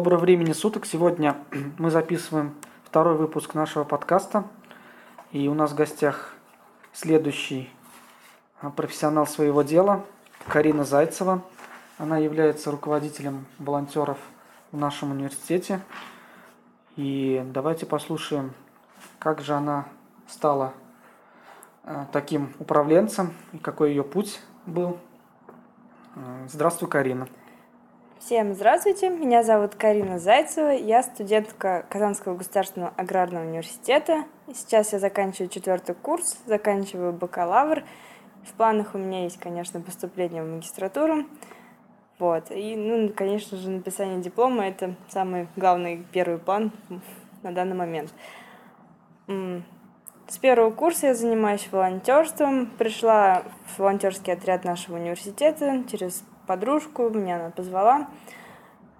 Доброго времени суток. Сегодня мы записываем второй выпуск нашего подкаста. И у нас в гостях следующий а, профессионал своего дела Карина Зайцева. Она является руководителем волонтеров в нашем университете. И давайте послушаем, как же она стала а, таким управленцем и какой ее путь был. А, здравствуй, Карина. Всем здравствуйте, меня зовут Карина Зайцева, я студентка Казанского государственного аграрного университета. Сейчас я заканчиваю четвертый курс, заканчиваю бакалавр. В планах у меня есть, конечно, поступление в магистратуру. Вот. И, ну, конечно же, написание диплома – это самый главный первый план на данный момент. С первого курса я занимаюсь волонтерством. Пришла в волонтерский отряд нашего университета через подружку, меня она позвала.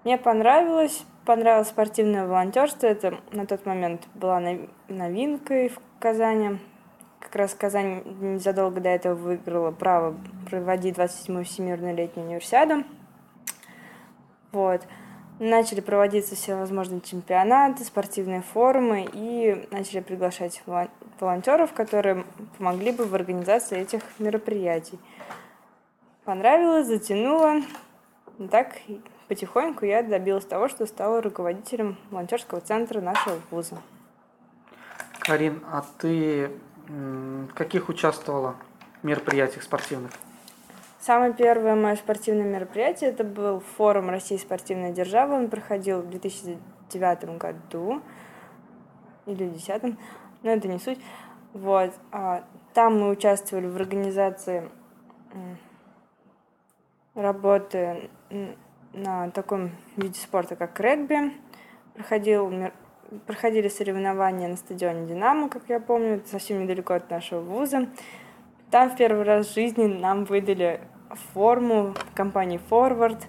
Мне понравилось, понравилось спортивное волонтерство. Это на тот момент была новинкой в Казани. Как раз Казань незадолго до этого выиграла право проводить 27-ю Всемирную летнюю универсиаду. Вот. Начали проводиться всевозможные чемпионаты, спортивные форумы и начали приглашать волонтеров, которые помогли бы в организации этих мероприятий понравилось, затянуло. И так потихоньку я добилась того, что стала руководителем волонтерского центра нашего вуза. Карин, а ты в каких участвовала мероприятиях спортивных? Самое первое мое спортивное мероприятие это был форум России спортивной державы. Он проходил в 2009 году или в 2010, но это не суть. Вот. А, там мы участвовали в организации работы на таком виде спорта, как регби. Проходил, проходили соревнования на стадионе «Динамо», как я помню, совсем недалеко от нашего вуза. Там в первый раз в жизни нам выдали форму компании Forward.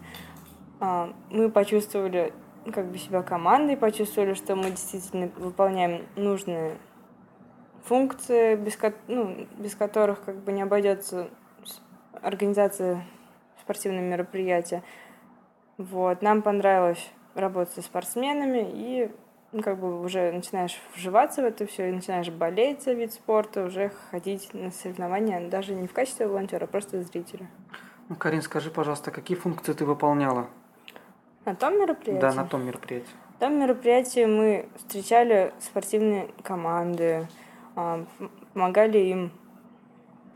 А, мы почувствовали как бы себя командой, почувствовали, что мы действительно выполняем нужные функции, без, ну, без которых как бы не обойдется организация спортивные мероприятия. Вот. Нам понравилось работать со спортсменами, и ну, как бы уже начинаешь вживаться в это все, и начинаешь болеть за вид спорта, уже ходить на соревнования, даже не в качестве волонтера, а просто зрителя. Ну, Карин, скажи, пожалуйста, какие функции ты выполняла? На том мероприятии? Да, на том мероприятии. На том мероприятии мы встречали спортивные команды, а, помогали им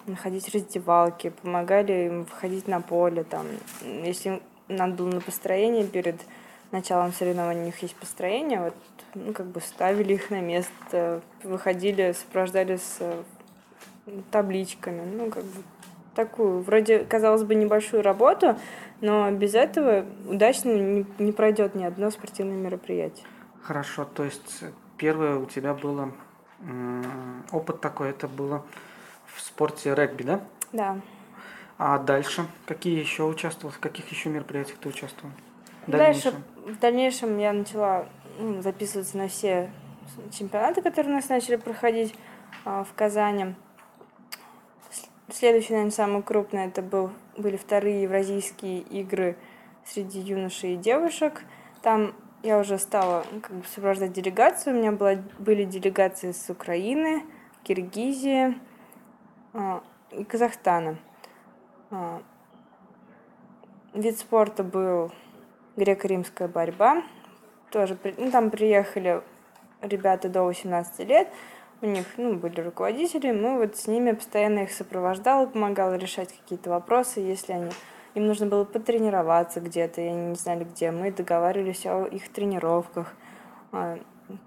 находить раздевалки, помогали им выходить на поле. Там, если надо было на построение перед началом соревнований, у них есть построение, вот, ну, как бы ставили их на место, выходили, сопровождали с табличками, ну, как бы такую, вроде, казалось бы, небольшую работу, но без этого удачно не, не пройдет ни одно спортивное мероприятие. Хорошо, то есть первое у тебя было опыт такой, это было в спорте регби, да? Да. А дальше? Какие еще участвовал? В каких еще мероприятиях ты участвовал? Дальше, в дальнейшем я начала ну, записываться на все чемпионаты, которые у нас начали проходить а, в Казани. Следующий, наверное, самый крупный, это был, были вторые евразийские игры среди юношей и девушек. Там я уже стала ну, как бы сопровождать делегацию. У меня была, были делегации с Украины, Киргизии, и Казахстана. А, вид спорта был греко-римская борьба. Тоже, ну, там приехали ребята до 18 лет, у них ну, были руководители, мы вот с ними постоянно их сопровождала, помогала решать какие-то вопросы, если они им нужно было потренироваться где-то, и они не знали где. Мы договаривались о их тренировках.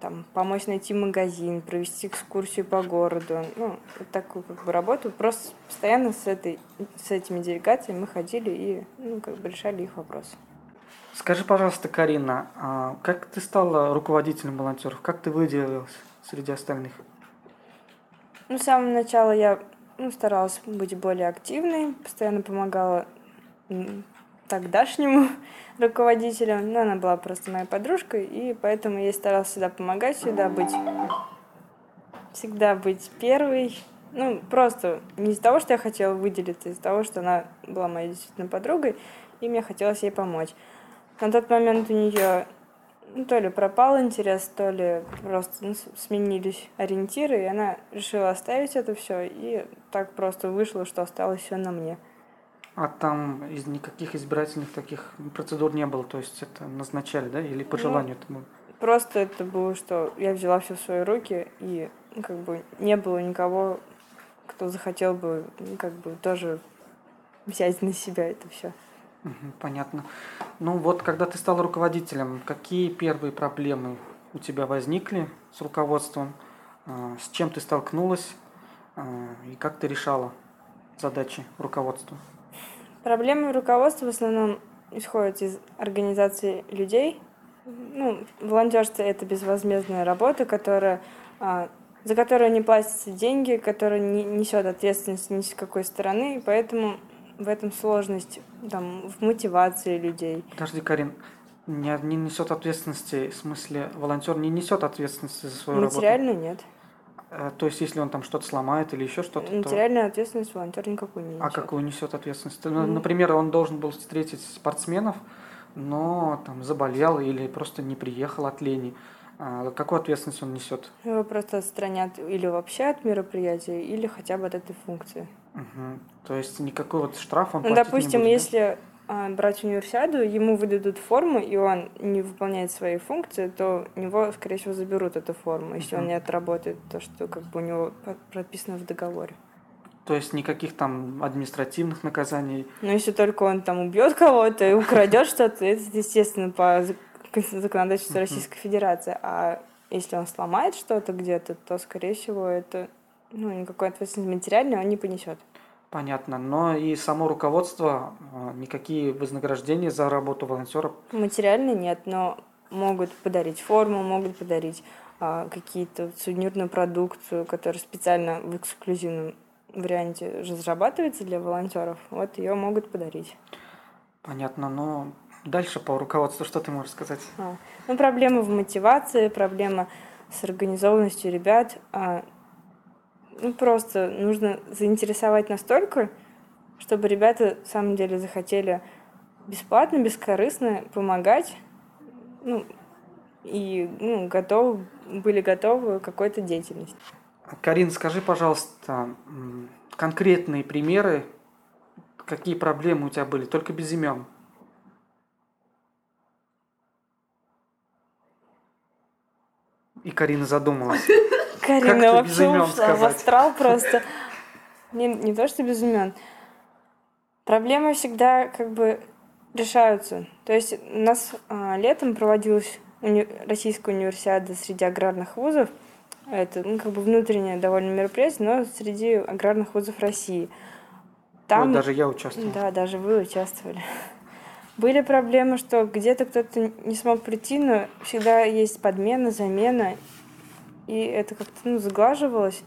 Там, помочь найти магазин, провести экскурсию по городу. Ну, вот такую как бы работу. Просто постоянно с, этой, с этими делегациями мы ходили и ну, как бы решали их вопросы. Скажи, пожалуйста, Карина, а как ты стала руководителем волонтеров? Как ты выделилась среди остальных? Ну, с самого начала я ну, старалась быть более активной, постоянно помогала тогдашнему руководителю. Но она была просто моей подружкой, и поэтому я старалась всегда помогать, всегда быть, всегда быть первой. Ну, просто не из-за того, что я хотела выделиться, а из-за того, что она была моей действительно подругой, и мне хотелось ей помочь. На тот момент у нее ну, то ли пропал интерес, то ли просто ну, сменились ориентиры, и она решила оставить это все, и так просто вышло, что осталось все на мне. А там из никаких избирательных таких процедур не было, то есть это назначали, да, или по ну, желанию это было? Просто это было, что я взяла все в свои руки, и ну, как бы не было никого, кто захотел бы, ну, как бы тоже взять на себя это все. Понятно. Ну вот, когда ты стал руководителем, какие первые проблемы у тебя возникли с руководством? А, с чем ты столкнулась а, и как ты решала задачи руководства? Проблемы руководства в основном исходят из организации людей. Ну, волонтерство это безвозмездная работа, которая, а, за которую не платятся деньги, которая не несет ответственность ни с какой стороны, и поэтому в этом сложность там, в мотивации людей. Подожди, Карин, не, не несет ответственности, в смысле, волонтер не несет ответственности за свою Материальную работу? нет. Э, то есть, если он там что-то сломает или еще что-то, Материальную то... ответственность волонтер никакую не несет. А какую несет ответственность? Mm. Например, он должен был встретить спортсменов, но там заболел или просто не приехал от лени. А какую ответственность он несет? Его просто отстранят или вообще от мероприятия, или хотя бы от этой функции. Угу. То есть никакой вот штраф он Ну, допустим, будет, если? Брать универсиаду, ему выдадут форму, и он не выполняет свои функции, то у него, скорее всего, заберут эту форму, если он не отработает то, что как бы у него прописано в договоре. То есть никаких там административных наказаний? Ну, если только он там убьет кого-то и украдет что-то, это, естественно, по законодательству Российской Федерации. А если он сломает что-то где-то, то, скорее всего, это ну, никакой ответственности материальной он не понесет. Понятно. Но и само руководство, а, никакие вознаграждения за работу волонтеров? Материально нет, но могут подарить форму, могут подарить а, какие-то сувенирную продукцию, которая специально в эксклюзивном варианте разрабатывается для волонтеров. Вот ее могут подарить. Понятно. Но Дальше по руководству что ты можешь сказать? А, ну, проблема в мотивации, проблема с организованностью ребят. А, ну, просто нужно заинтересовать настолько, чтобы ребята, в самом деле, захотели бесплатно, бескорыстно помогать, ну, и ну, готовы, были готовы к какой-то деятельности. Карин, скажи, пожалуйста, конкретные примеры, какие проблемы у тебя были, только без имен. И Карина задумалась. Карина вообще ушла в астрал просто. Не, не то, что без имен. Проблемы всегда как бы решаются. То есть у нас а, летом проводилась уни... российская универсиада среди аграрных вузов. Это ну, как бы внутреннее довольно мероприятие, но среди аграрных вузов России. Там... Вот даже я участвовал. Да, даже вы участвовали. Были проблемы, что где-то кто-то не смог прийти, но всегда есть подмена, замена, и это как-то ну, сглаживалось.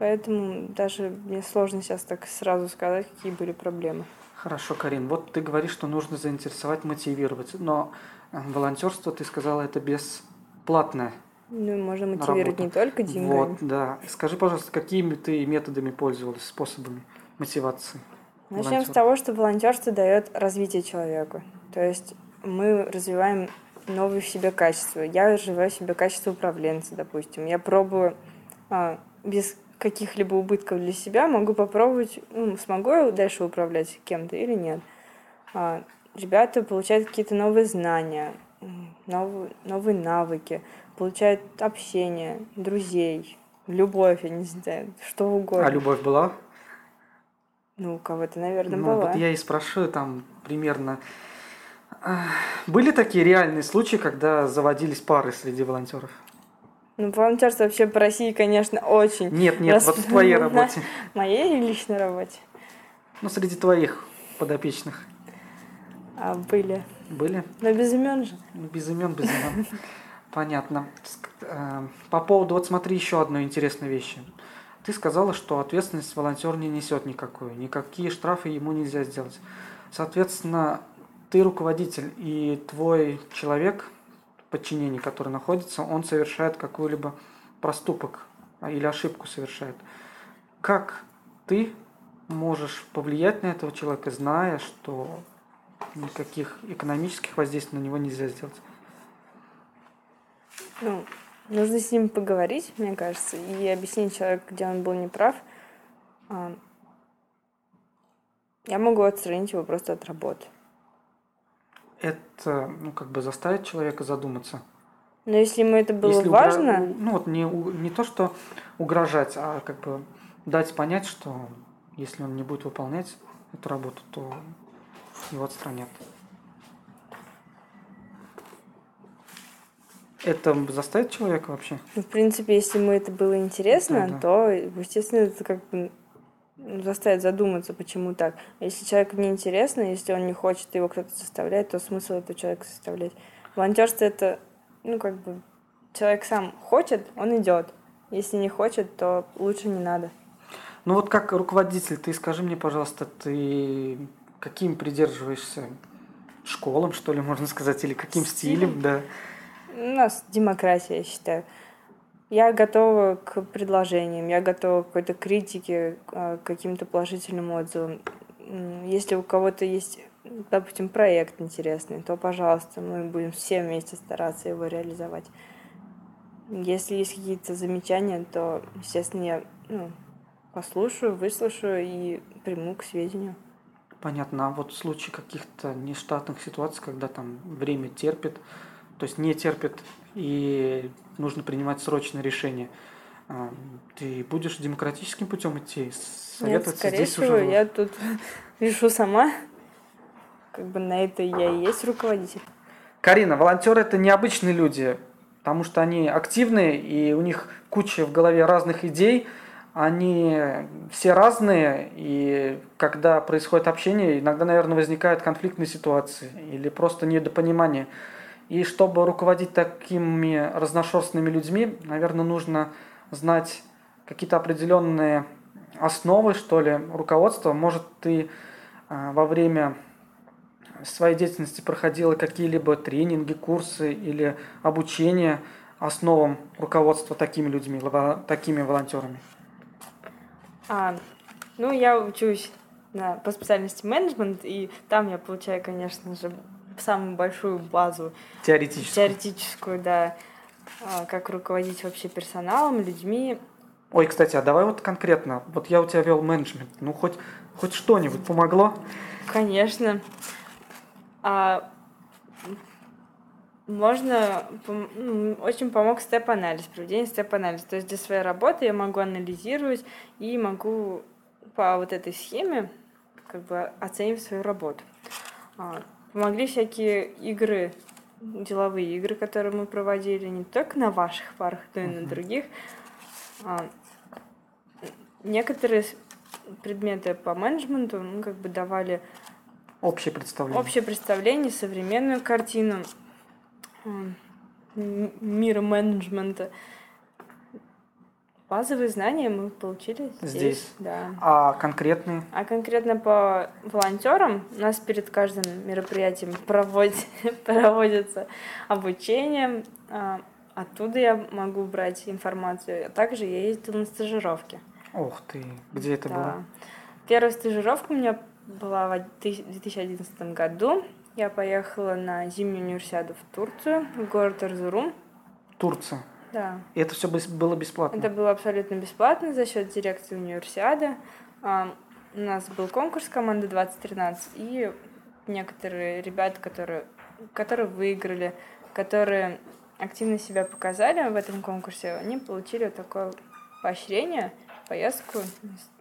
Поэтому даже мне сложно сейчас так сразу сказать, какие были проблемы. Хорошо, Карин. Вот ты говоришь, что нужно заинтересовать, мотивировать. Но э, волонтерство, ты сказала, это бесплатное. Ну, можно мотивировать не только деньгами. Вот, да. Скажи, пожалуйста, какими ты методами пользовалась, способами мотивации? Начнем волонтер. с того, что волонтерство дает развитие человеку. То есть мы развиваем новые в себе качества. Я развиваю в себе качество управленца, допустим. Я пробую а, без каких-либо убытков для себя, могу попробовать, ну, смогу я дальше управлять кем-то или нет. А, ребята получают какие-то новые знания, новые, новые навыки, получают общение, друзей, любовь, я не знаю, что угодно. А любовь была? Ну, у кого-то, наверное, ну, была. Вот я и спрашиваю там примерно. Были такие реальные случаи, когда заводились пары среди волонтеров? Ну, волонтерство вообще по России, конечно, очень. Нет, нет, вот в твоей работе. Моей личной работе. Ну, среди твоих подопечных. А, были. Были? Но без имен же. Ну, без имен, без имен. Понятно. Э, по поводу, вот смотри, еще одной интересной вещи. Ты сказала, что ответственность волонтер не несет никакую, никакие штрафы ему нельзя сделать. Соответственно, ты руководитель, и твой человек, подчинение, который находится, он совершает какой-либо проступок или ошибку совершает. Как ты можешь повлиять на этого человека, зная, что никаких экономических воздействий на него нельзя сделать? Ну, нужно с ним поговорить, мне кажется, и объяснить человеку, где он был неправ. А, я могу отстранить его просто от работы. Это, ну, как бы заставит человека задуматься. Но если ему это было Если важно, у- Ну, вот не, не то, что угрожать, а как бы дать понять, что если он не будет выполнять эту работу, то его отстранят. Это заставит человека вообще? ну, в принципе, если ему это было интересно, Да-да. то, естественно, это как бы заставит задуматься, почему так. Если человеку не интересно, если он не хочет, его кто-то заставляет, то смысл этого человека заставлять. Волонтерство это, ну, как бы, человек сам хочет, он идет. Если не хочет, то лучше не надо. Ну вот как руководитель, ты скажи мне, пожалуйста, ты каким придерживаешься школам, что ли, можно сказать, или каким Стилем? стилем, да? У нас демократия, я считаю. Я готова к предложениям, я готова к какой-то критике, э, к каким-то положительным отзывам. Если у кого-то есть, допустим, проект интересный, то, пожалуйста, мы будем все вместе стараться его реализовать. Если есть какие-то замечания, то, естественно, я ну, послушаю, выслушаю и приму к сведению. Понятно. А вот в случае каких-то нештатных ситуаций, когда там время терпит, то есть не терпит и нужно принимать срочное решение, ты будешь демократическим путем идти, Нет, советоваться скорее здесь всего, уже? я тут решу сама. Как бы на это я и есть руководитель. Карина, волонтеры это необычные люди, потому что они активные и у них куча в голове разных идей, они все разные, и когда происходит общение, иногда, наверное, возникают конфликтные ситуации или просто недопонимание. И чтобы руководить такими разношерстными людьми, наверное, нужно знать какие-то определенные основы, что ли, руководства. Может, ты а, во время своей деятельности проходила какие-либо тренинги, курсы или обучение основам руководства такими людьми, такими волонтерами? А, ну, я учусь на, по специальности менеджмент, и там я получаю, конечно же, самую большую базу Теоретически. теоретическую, да, а, как руководить вообще персоналом, людьми. Ой, кстати, а давай вот конкретно. Вот я у тебя вел менеджмент. Ну, хоть, хоть что-нибудь помогло? Конечно. А, можно, ну, очень помог степ-анализ, проведение степ-анализа. То есть для своей работы я могу анализировать и могу по вот этой схеме как бы оценивать свою работу. А, Помогли всякие игры, деловые игры, которые мы проводили не только на ваших парах, но и на других. А, Некоторые предметы по менеджменту ну, как бы давали Общее представление. общее представление, современную картину м- мира менеджмента. Базовые знания мы получили здесь. Здесь. Да. А конкретные? А конкретно по волонтерам у нас перед каждым мероприятием проводит- проводится обучение. А, Оттуда я могу брать информацию. А также я ездила на стажировки. Ух ты, где это Да. было? Первая стажировка у меня была в 2011 году. Я поехала на зимнюю универсиаду в Турцию, в город Эрзурум. Турция. Да. И это все было бесплатно? Это было абсолютно бесплатно за счет дирекции универсиады. А, У нас был конкурс команды 2013, и некоторые ребята, которые, которые выиграли, которые активно себя показали в этом конкурсе, они получили такое поощрение, поездку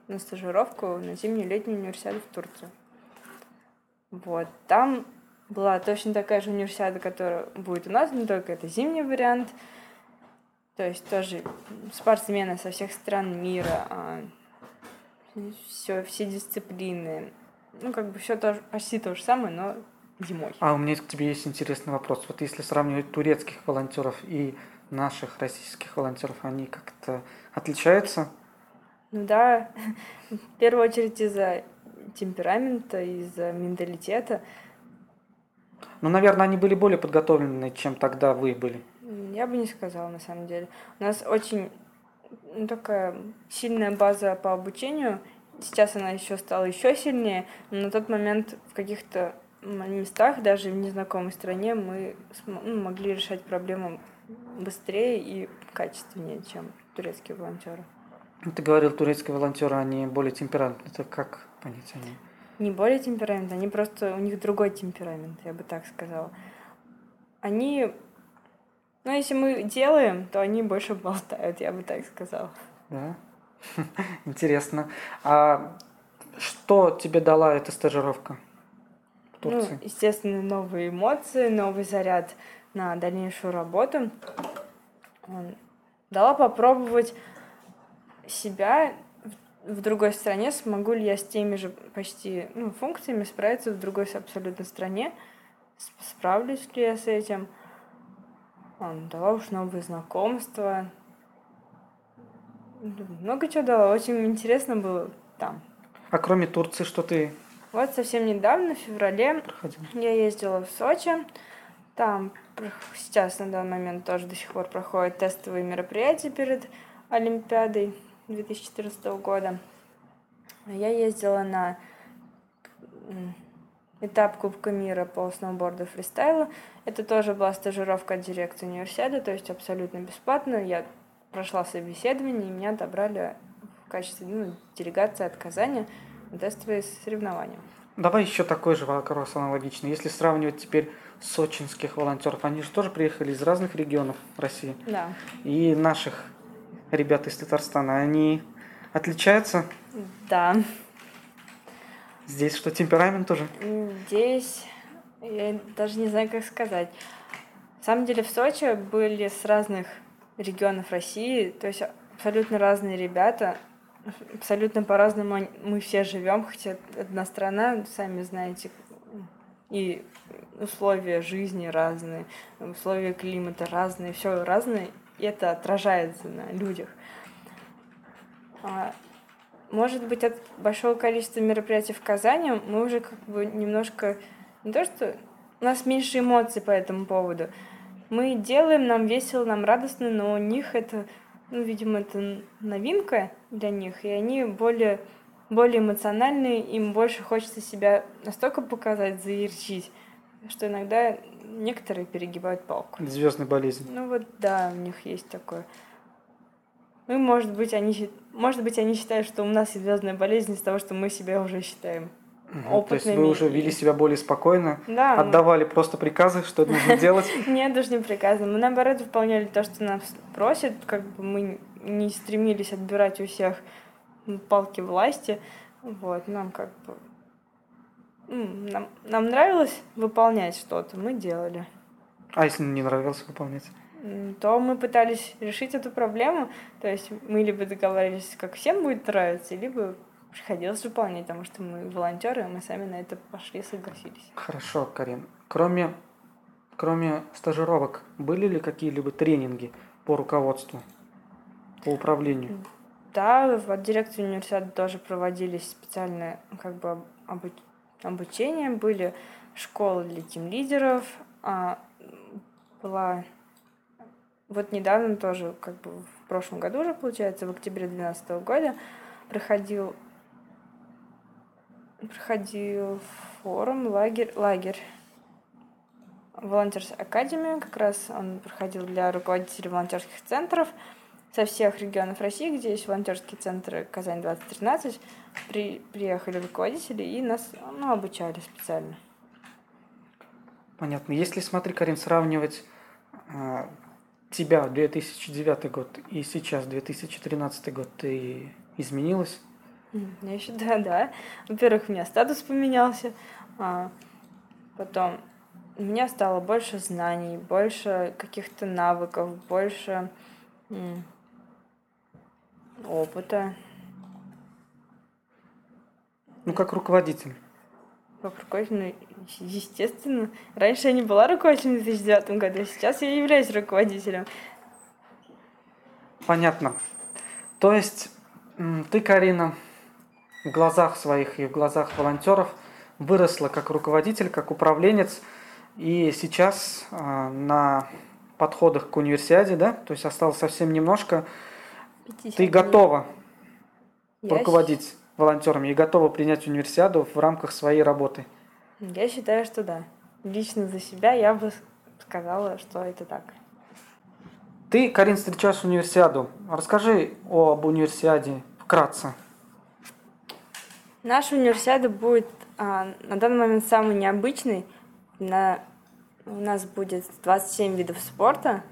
на стажировку на зимнюю летнюю универсиаду в Турцию. Вот. Там была точно такая же универсиада, которая будет у нас, но только это зимний вариант. То есть тоже спортсмены со всех стран мира, все, все дисциплины. Ну, как бы все тоже, почти то же самое, но зимой. А у меня к тебе есть интересный вопрос. Вот если сравнивать турецких волонтеров и наших российских волонтеров, они как-то отличаются? Ну да, в первую очередь из-за темперамента, из-за менталитета. Ну, наверное, они были более подготовлены, чем тогда вы были. Я бы не сказала, на самом деле. У нас очень ну, такая сильная база по обучению. Сейчас она еще стала еще сильнее, но на тот момент в каких-то местах, даже в незнакомой стране, мы ну, могли решать проблемы быстрее и качественнее, чем турецкие волонтеры. Ну, Ты говорил, турецкие волонтеры, они более темпераментные. Это как понять они? Не более темперамент, они просто, у них другой темперамент, я бы так сказала. Они, ну, если мы делаем, то они больше болтают, я бы так сказала. Да? Интересно. А что тебе дала эта стажировка в Ну, Турции? естественно, новые эмоции, новый заряд на дальнейшую работу. Дала попробовать себя в другой стране, смогу ли я с теми же почти ну, функциями справиться в другой абсолютно стране, справлюсь ли я с этим. Дала уж новые знакомства. Много чего дала, очень интересно было там. А кроме Турции, что ты Вот совсем недавно, в феврале, проходил? я ездила в Сочи. Там сейчас на данный момент тоже до сих пор проходят тестовые мероприятия перед Олимпиадой 2014 года. Я ездила на этап Кубка мира по сноуборду фристайлу. Это тоже была стажировка от дирекции универсиады, то есть абсолютно бесплатно. Я прошла собеседование, и меня отобрали в качестве ну, делегации от Казани на тестовые соревнования. Давай еще такой же вопрос аналогичный. Если сравнивать теперь сочинских волонтеров, они же тоже приехали из разных регионов России. Да. И наших ребят из Татарстана, они отличаются? Да. Здесь что, темперамент тоже? Здесь я даже не знаю, как сказать. На самом деле в Сочи были с разных регионов России, то есть абсолютно разные ребята, абсолютно по-разному мы все живем, хотя одна страна, сами знаете, и условия жизни разные, условия климата разные, все разное, и это отражается на людях. Может быть, от большого количества мероприятий в Казани мы уже как бы немножко... Не то, что... У нас меньше эмоций по этому поводу. Мы делаем, нам весело, нам радостно, но у них это, ну, видимо, это новинка для них, и они более, более эмоциональные, им больше хочется себя настолько показать, заярчить, что иногда некоторые перегибают палку. Звездная болезнь. Ну вот да, у них есть такое. Ну, может быть, они, может быть, они считают, что у нас есть звездная болезнь из того, что мы себя уже считаем. Мгм. То есть вы опытными уже вели себя более спокойно, Да, ну, отдавали просто приказы, что нужно делать. нет, даже не приказано. Мы, наоборот, выполняли то, что нас просят, как бы мы не стремились отбирать у всех палки власти. Вот, нам как бы... м, Нам, нам нравилось выполнять что-то, мы делали. А если не нравилось выполнять? То мы пытались решить эту проблему. То есть мы либо договаривались, как всем будет нравиться, либо приходилось выполнять, потому что мы волонтеры, и мы сами на это пошли, согласились. Хорошо, Карин. Кроме, кроме стажировок, были ли какие-либо тренинги по руководству, по управлению? Да, в дирекции университета тоже проводились специальные как бы обу- обучения, были школы для тим-лидеров, а, была вот недавно тоже, как бы в прошлом году уже, получается, в октябре 2012 года проходил проходил форум, лагерь, лагерь Volunteers Academy, как раз он проходил для руководителей волонтерских центров со всех регионов России, где есть волонтерские центры Казань 2013, при, приехали руководители и нас ну, обучали специально. Понятно. Если, смотри, Карин, сравнивать а, тебя 2009 год и сейчас 2013 год, ты изменилась? Я считаю, да. Во-первых, у меня статус поменялся, а потом у меня стало больше знаний, больше каких-то навыков, больше опыта. Ну, как руководитель. Ну, естественно. Раньше я не была руководителем в 2009 году, а сейчас я являюсь руководителем. Понятно. То есть ты, Карина, в глазах своих и в глазах волонтеров выросла как руководитель, как управленец, и сейчас а, на подходах к универсиаде, да, то есть осталось совсем немножко, 50 ты готова Я руководить волонтерами и готова принять универсиаду в рамках своей работы. Я считаю, что да. Лично за себя я бы сказала, что это так. Ты, Карин, встречаешь универсиаду. Расскажи об универсиаде вкратце. Наша универсиада будет а, на данный момент самый необычный. На, у нас будет 27 видов спорта.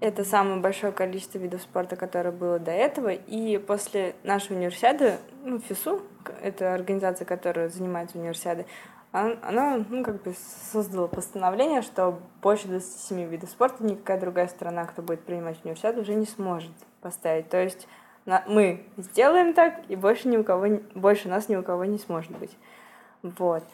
Это самое большое количество видов спорта, которое было до этого. И после нашей универсиады, ну, ФИСУ, это организация, которая занимается универсиадой, она, ну, как бы создала постановление, что больше 27 видов спорта никакая другая страна, кто будет принимать универсиаду, уже не сможет поставить. То есть на, мы сделаем так, и больше ни у кого, больше нас ни у кого не сможет быть. Вот.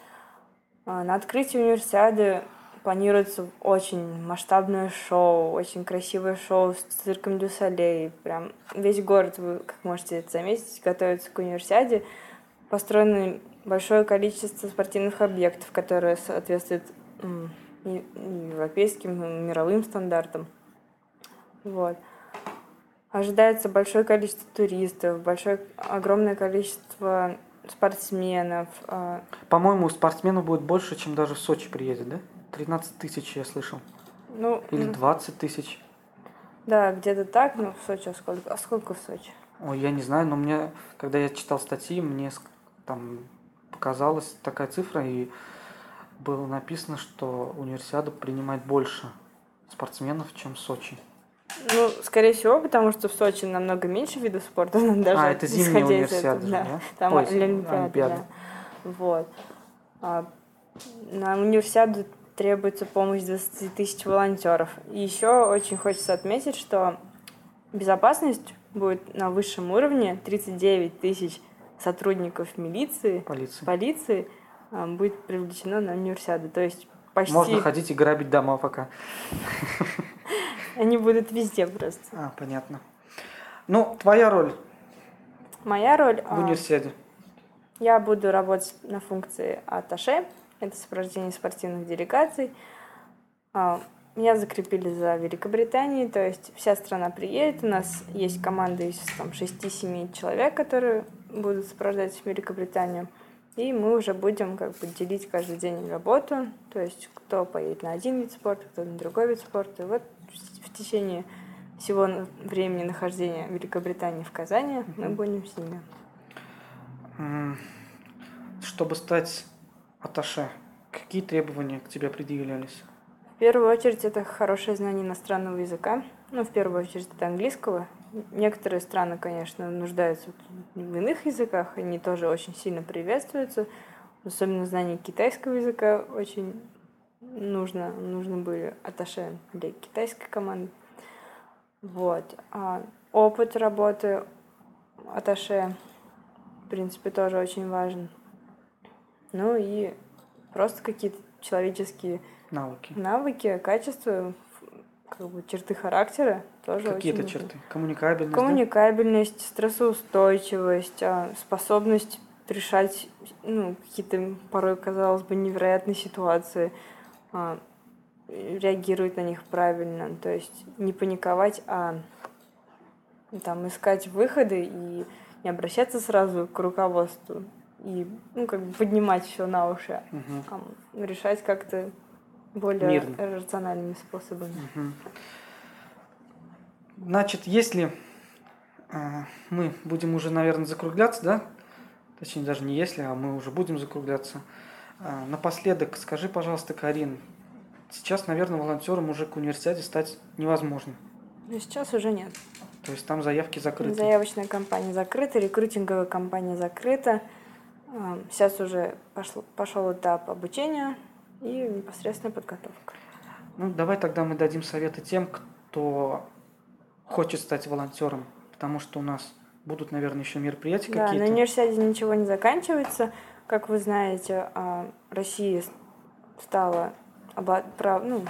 А на открытии универсиады планируется очень масштабное шоу, очень красивое шоу с цирком Дю Солей. Прям весь город, вы, как можете это заметить, готовится к универсиаде. Построено большое количество спортивных объектов, которые соответствуют европейским, мировым стандартам. Вот. Ожидается большое количество туристов, большое, огромное количество спортсменов. А. По-моему, спортсменов будет больше, чем даже в Сочи приедет, да? 13 тысяч, я слышал. Ну, Или 20 тысяч. Да, где-то так, ну, в Сочи, а сколько? А сколько в Сочи? Ой, я не знаю, но мне, когда я читал статьи, мне там показалась такая цифра, и было написано, что универсиада принимает больше спортсменов, чем в Сочи. Ну, скорее всего, потому что в Сочи намного меньше видов спорта, даже а, это зимняя универсиада, этого, да. да? Там Ой, Олимпиада, Олимпиада. Да. Вот. А, на универсиаду требуется помощь 20 тысяч волонтеров. И еще очень хочется отметить, что безопасность будет на высшем уровне. 39 тысяч сотрудников милиции, полиции, полиции а, будет привлечено на универсиаду. То есть почти... Можно ходить и грабить дома пока. Они будут везде просто. А, понятно. Ну, твоя роль? Моя роль? В универсиаде. Я буду работать на функции аташе. Это сопровождение спортивных делегаций. А, меня закрепили за Великобританией, то есть вся страна приедет. У нас есть команда из там, 6-7 человек, которые будут сопровождать Великобританию. И мы уже будем как бы делить каждый день работу, то есть кто поедет на один вид спорта, кто на другой вид спорта. И вот в течение всего времени нахождения Великобритании в Казани мы будем с ними. Чтобы стать аташе, какие требования к тебе предъявлялись? В первую очередь это хорошее знание иностранного языка. Ну, в первую очередь это английского. Некоторые страны, конечно, нуждаются в иных языках, они тоже очень сильно приветствуются. Особенно знание китайского языка очень нужно, нужно были аташе для китайской команды. Вот. А опыт работы аташе, в принципе, тоже очень важен. Ну и просто какие-то человеческие навыки, навыки качества, как бы черты характера тоже Какие это черты? Коммуникабельность? Коммуникабельность, да? стрессоустойчивость, а, способность решать ну, какие-то порой, казалось бы, невероятные ситуации, а, реагировать на них правильно. То есть не паниковать, а там искать выходы и не обращаться сразу к руководству и ну, как бы поднимать все на уши, угу. а решать как-то более Мирно. рациональными способами. Угу. Значит, если э, мы будем уже, наверное, закругляться, да? Точнее, даже не если, а мы уже будем закругляться. Э, напоследок, скажи, пожалуйста, Карин, сейчас, наверное, волонтером уже к университете стать невозможно. Ну, сейчас уже нет. То есть там заявки закрыты? Заявочная кампания закрыта, рекрутинговая кампания закрыта. Сейчас уже пошло, пошел этап обучения и непосредственная подготовка. Ну, давай тогда мы дадим советы тем, кто хочет стать волонтером, потому что у нас будут, наверное, еще мероприятия да, какие-то. на университете ничего не заканчивается. Как вы знаете, а, Россия стала, ну,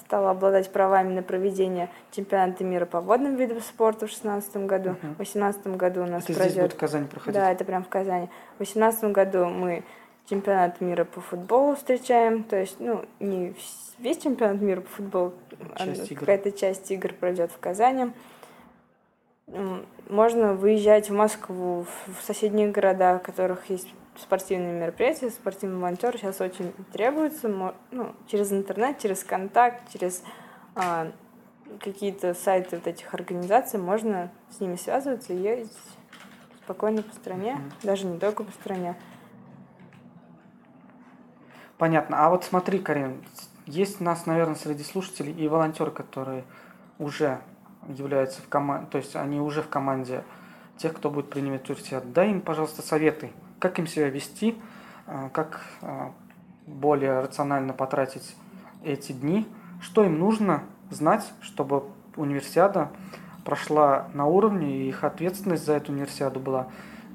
стала обладать правами на проведение чемпионата мира по водным видам спорта в 2016 году. Uh-huh. В 2018 году у нас это пройдет... здесь будет в Казани проходить? Да, это прям в Казани. В 2018 году мы чемпионат мира по футболу встречаем. То есть, ну, не весь чемпионат мира по футболу, а какая-то часть игр пройдет в Казани. Можно выезжать в Москву, в соседние города, в которых есть спортивные мероприятия, спортивные волонтеры сейчас очень требуются. Ну, через интернет, через контакт, через а, какие-то сайты вот этих организаций, можно с ними связываться и ездить спокойно по стране, Мгм. даже не только по стране. Понятно. А вот смотри, Карин, есть у нас, наверное, среди слушателей и волонтеры, которые уже являются в команде, то есть они уже в команде тех, кто будет принимать участие. Дай им, пожалуйста, советы, как им себя вести, а, как а, более рационально потратить эти дни, что им нужно знать, чтобы универсиада прошла на уровне, и их ответственность за эту универсиаду была,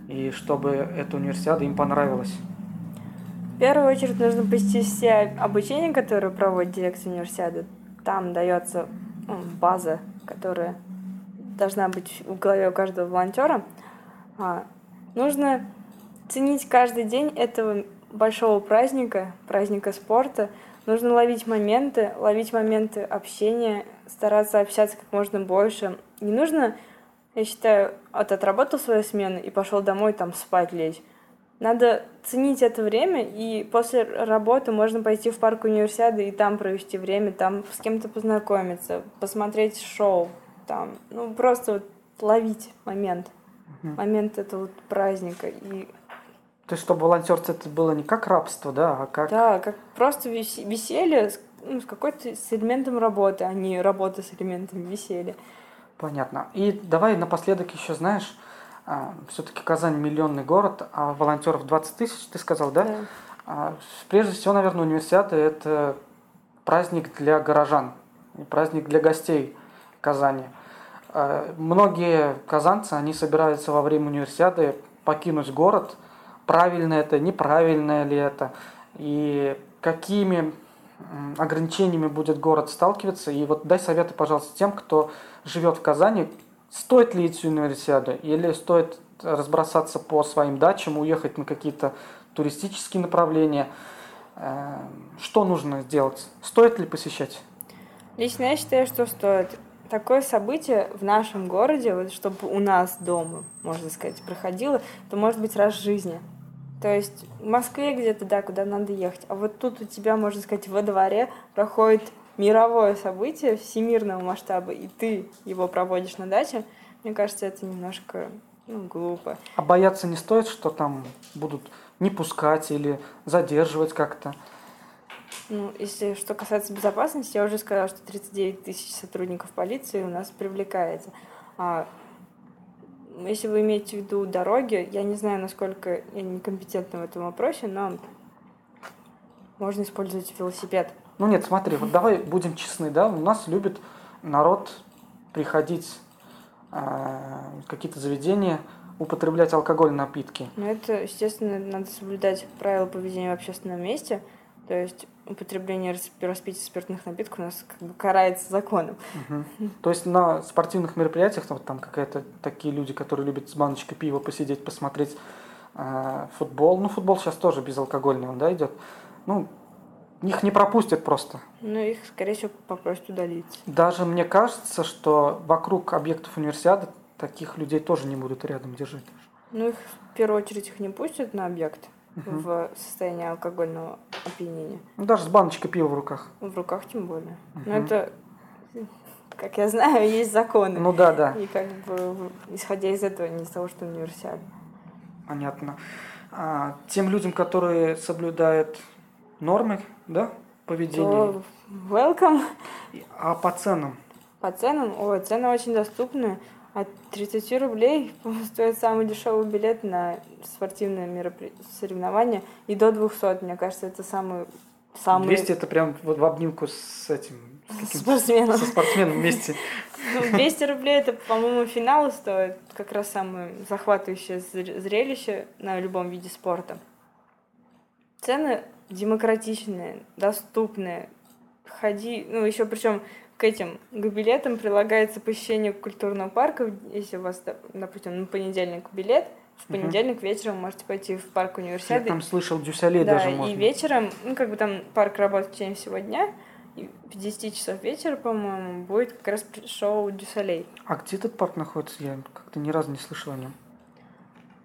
и чтобы эта универсиада им понравилась. В первую очередь нужно посетить все обучения, которые проводит дирекция универсиады. Там дается ну, база, которая должна быть в голове у каждого волонтера. А, нужно ценить каждый день этого большого праздника, праздника спорта. Нужно ловить моменты, ловить моменты общения, стараться общаться как можно больше. Не нужно, я считаю, вот отработал свою смену и пошел домой там спать лечь. Надо ценить это время, и после работы можно пойти в парк универсиады и там провести время, там с кем-то познакомиться, посмотреть шоу, там, ну, просто вот ловить момент, момент этого вот праздника. И То есть, чтобы волонтерство это было не как рабство, да, а как... да, как просто весе- веселье с, ну, с какой-то с элементом работы, а не работа с элементом веселья. Понятно. И давай напоследок еще, знаешь, все-таки Казань миллионный город, а волонтеров 20 тысяч, ты сказал, да? Да. А, Прежде всего, наверное, универсиада – это праздник для горожан, праздник для гостей Казани. А, Многие казанцы, они собираются во время универсиады покинуть город. Правильно это, неправильно ли это, и какими ограничениями будет город сталкиваться. И вот дай советы, пожалуйста, тем, кто живет в Казани, стоит ли идти в универсиаду или стоит разбросаться по своим дачам, уехать на какие-то туристические направления. Э, Что нужно сделать? Стоит ли посещать? Лично я считаю, что стоит. Такое событие в нашем городе, вот чтобы у нас дома, можно сказать, проходило, то может быть раз в жизни. То есть в Москве где-то, да, куда надо ехать. А вот тут у тебя, можно сказать, во дворе проходит мировое событие всемирного масштаба, и ты его проводишь на даче, мне кажется, это немножко ну, глупо. А бояться не стоит, что там будут не пускать или задерживать как-то? Ну, если что касается безопасности, я уже сказала, что 39 тысяч сотрудников полиции у нас привлекается. А если вы имеете в виду дороги, я не знаю, насколько я некомпетентна в этом вопросе, но можно использовать велосипед. Ну нет, смотри, вот давай будем честны, да, у нас любит народ приходить э, какие-то заведения, употреблять алкогольные напитки. Но это, естественно, надо соблюдать правила поведения в общественном месте. То есть употребление рас- распития спиртных напитков у нас как бы карается законом. Мгм. То есть на спортивных мероприятиях там, вот там какая-то такие люди, которые любят с баночкой пива посидеть, посмотреть э, футбол. Ну, футбол сейчас тоже безалкогольный, он, да, идет. Ну, их не пропустят просто. Но их, скорее всего, попросят удалиться. Даже мне кажется, что вокруг объектов универсиады таких людей тоже не будут рядом держать. Ну, их в первую очередь их не пустят на объект. В состоянии алкогольного опьянения. Ну, даже с баночкой пива в руках. В руках тем более. Но Мгм. это, как я знаю, есть законы. Ну да, да, И как бы, исходя из этого, не из того, что универсиада. понятно. А, тем людям, которые соблюдают нормы, да, поведения, То welcome. А по ценам? По ценам, ой, цены очень доступны. От 30 рублей стоит самый дешевый билет на спортивное меропри... соревнование и до 200, мне кажется, это самый, самый 200 это прям вот в обнимку с этим, с спортсменом. со спортсменом вместе. Ну, 200 рублей это, по-моему, финал стоит. Как раз самое захватывающее зр- зрелище на любом виде спорта. Цены демократичные, доступные. Ходи, ну еще причем к этим к билетам прилагается посещение культурного парка. Если у вас, доп- допустим, на понедельник билет, в понедельник вечером вы можете пойти в парк Я универсиады. там слышал, дюсалей Да, даже и можно. вечером, ну, как бы там парк работает в течение всего дня, и в 10 часов вечера, по-моему, будет как раз шоу Дюсалей. А где этот парк находится? Я как-то ни разу не слышал о нем.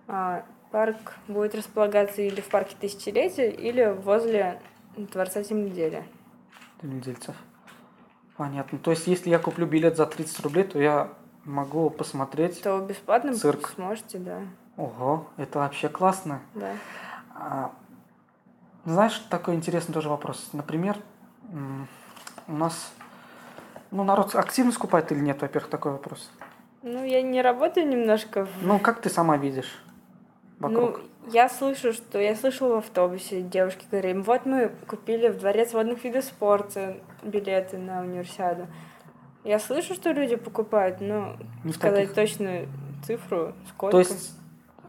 А, парк будет располагаться или в парке Тысячелетия, или возле Дворца Земледелия. Недельцев. Понятно. То есть, если я куплю билет за 30 рублей, то я могу посмотреть. То бесплатно Цирк. сможете, да. Ого, это вообще классно. Да. А, знаешь, такой интересный тоже вопрос. Например, у нас, ну, народ активно скупает или нет, во-первых, такой вопрос. Ну, я не работаю немножко в Ну, как ты сама видишь вокруг? Ну, я слышу, что я слышала в автобусе девушки говорили, вот мы купили в Дворец водных видов спорта билеты на универсиаду. Я слышу, что люди покупают, но в сказать таких. точную цифру, сколько. То есть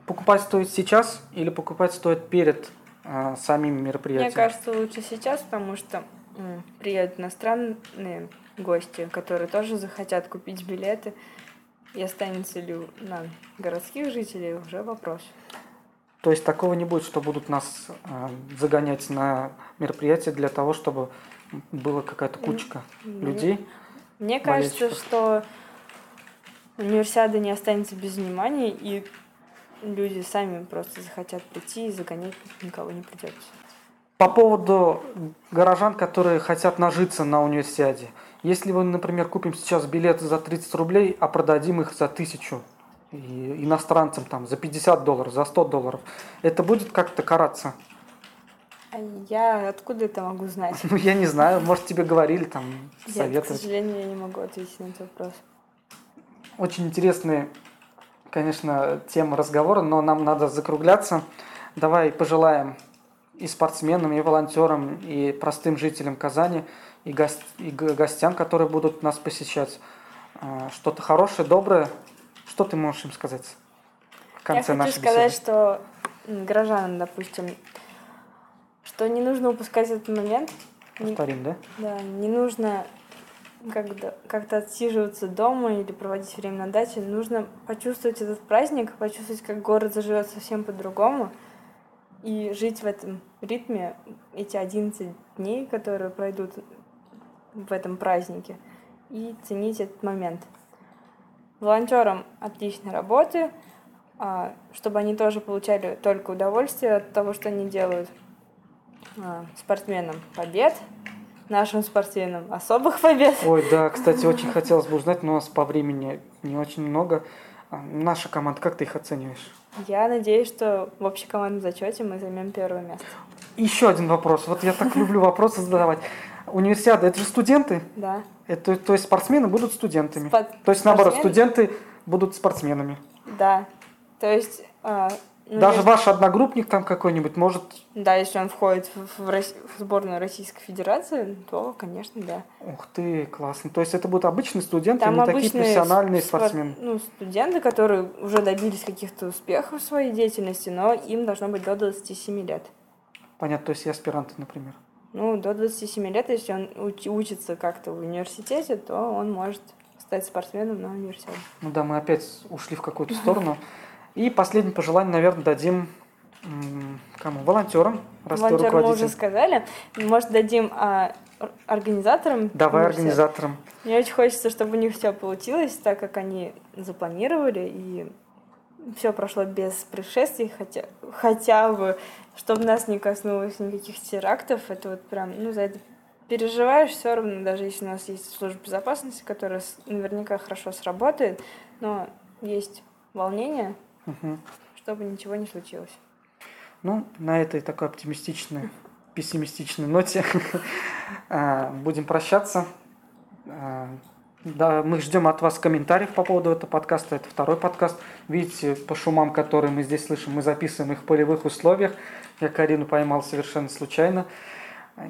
покупать стоит сейчас или покупать стоит перед а, самим мероприятием? Мне кажется, лучше сейчас, потому что м, приедут иностранные гости, которые тоже захотят купить билеты. И останется ли у- на городских жителей уже вопрос. То есть такого не будет, что будут нас а, загонять на мероприятие для того, чтобы была какая-то кучка Мне- людей. Мне кажется, болельщиков. что универсиада не останется без внимания, и люди сами просто захотят прийти и загонять никого не придется. По поводу горожан, которые хотят нажиться на универсиаде. Если мы, например, купим сейчас билеты за 30 рублей, а продадим их за 1000 и иностранцам там за 50 долларов, за 100 долларов, это будет как-то караться? А я откуда это могу знать? Ну, я не знаю, может, тебе говорили, там, Я, к сожалению, я не могу ответить на этот вопрос. Очень интересные, конечно, темы разговора, но нам надо закругляться. Давай пожелаем и спортсменам, и волонтерам, и простым жителям Казани, и, гос- и гостям, которые будут нас посещать, а, что-то хорошее, доброе. Что ты можешь им сказать в конце я хочу сказать, беседы? что горожанам, допустим, что не нужно упускать этот момент. Не- Повторим, да? Да, не нужно как-то отсиживаться дома или проводить время на даче. Нужно почувствовать этот праздник, почувствовать, как город заживет совсем по-другому. И жить в этом ритме эти 11 дней, которые пройдут в этом празднике. И ценить этот момент. Волонтерам отличной работы, а, чтобы они тоже получали только удовольствие от того, что они делают. А, Спортсменам побед, нашим спортсменам особых побед. Ой, да, кстати, очень хотелось бы узнать, но у нас по времени не очень много. А, Наша команда, как ты их оцениваешь? Я надеюсь, что в общекомандном зачете мы займем первое место. Еще один вопрос. Вот я так люблю вопросы задавать. Универсиада, это же студенты? Да. Это, то есть спортсмены будут студентами. Спо- То есть наоборот, спортсмены? студенты будут спортсменами. Да. То есть... а, ну, Даже если- ваш одногруппник там какой-нибудь может... Да, если он входит в, в Рос- в сборную Российской Федерации, то, конечно, да. Ух ты, классно. То есть это будут обычные студенты, Там не такие профессиональные спор- спортсмены. Ну, студенты, которые уже добились каких-то успехов в своей деятельности, но им должно быть до 27 лет. Понятно, то есть и аспиранты, например. Ну, до 27 лет, если он уч- учится как-то в университете, то он может стать спортсменом на универсиаде. Ну да, мы опять ушли в какую-то сторону. И последнее пожелание, наверное, дадим кому? Волонтерам, раз Волонтер мы уже сказали. Может, дадим а, ор- организаторам? Давай организаторам. Мне очень хочется, чтобы у них все получилось так, как они запланировали, и все прошло без происшествий, хотя, хотя бы, чтобы нас не коснулось никаких терактов. Это вот прям, ну, за это переживаешь все равно, даже если у нас есть служба безопасности, которая наверняка хорошо сработает, но есть волнение, Мгм. чтобы ничего не случилось. Ну, на этой такой оптимистичной, пессимистичной ноте а, будем прощаться. Да, мы ждем от вас комментариев по поводу этого подкаста. Это второй подкаст. Видите, по шумам, которые мы здесь слышим, мы записываем их в полевых условиях. Я Карину поймал совершенно случайно.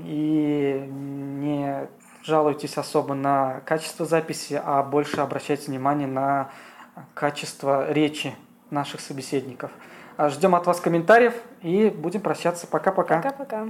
И не жалуйтесь особо на качество записи, а больше обращайте внимание на качество речи наших собеседников. А Ждем от вас комментариев и будем прощаться. Пока-пока. Пока-пока.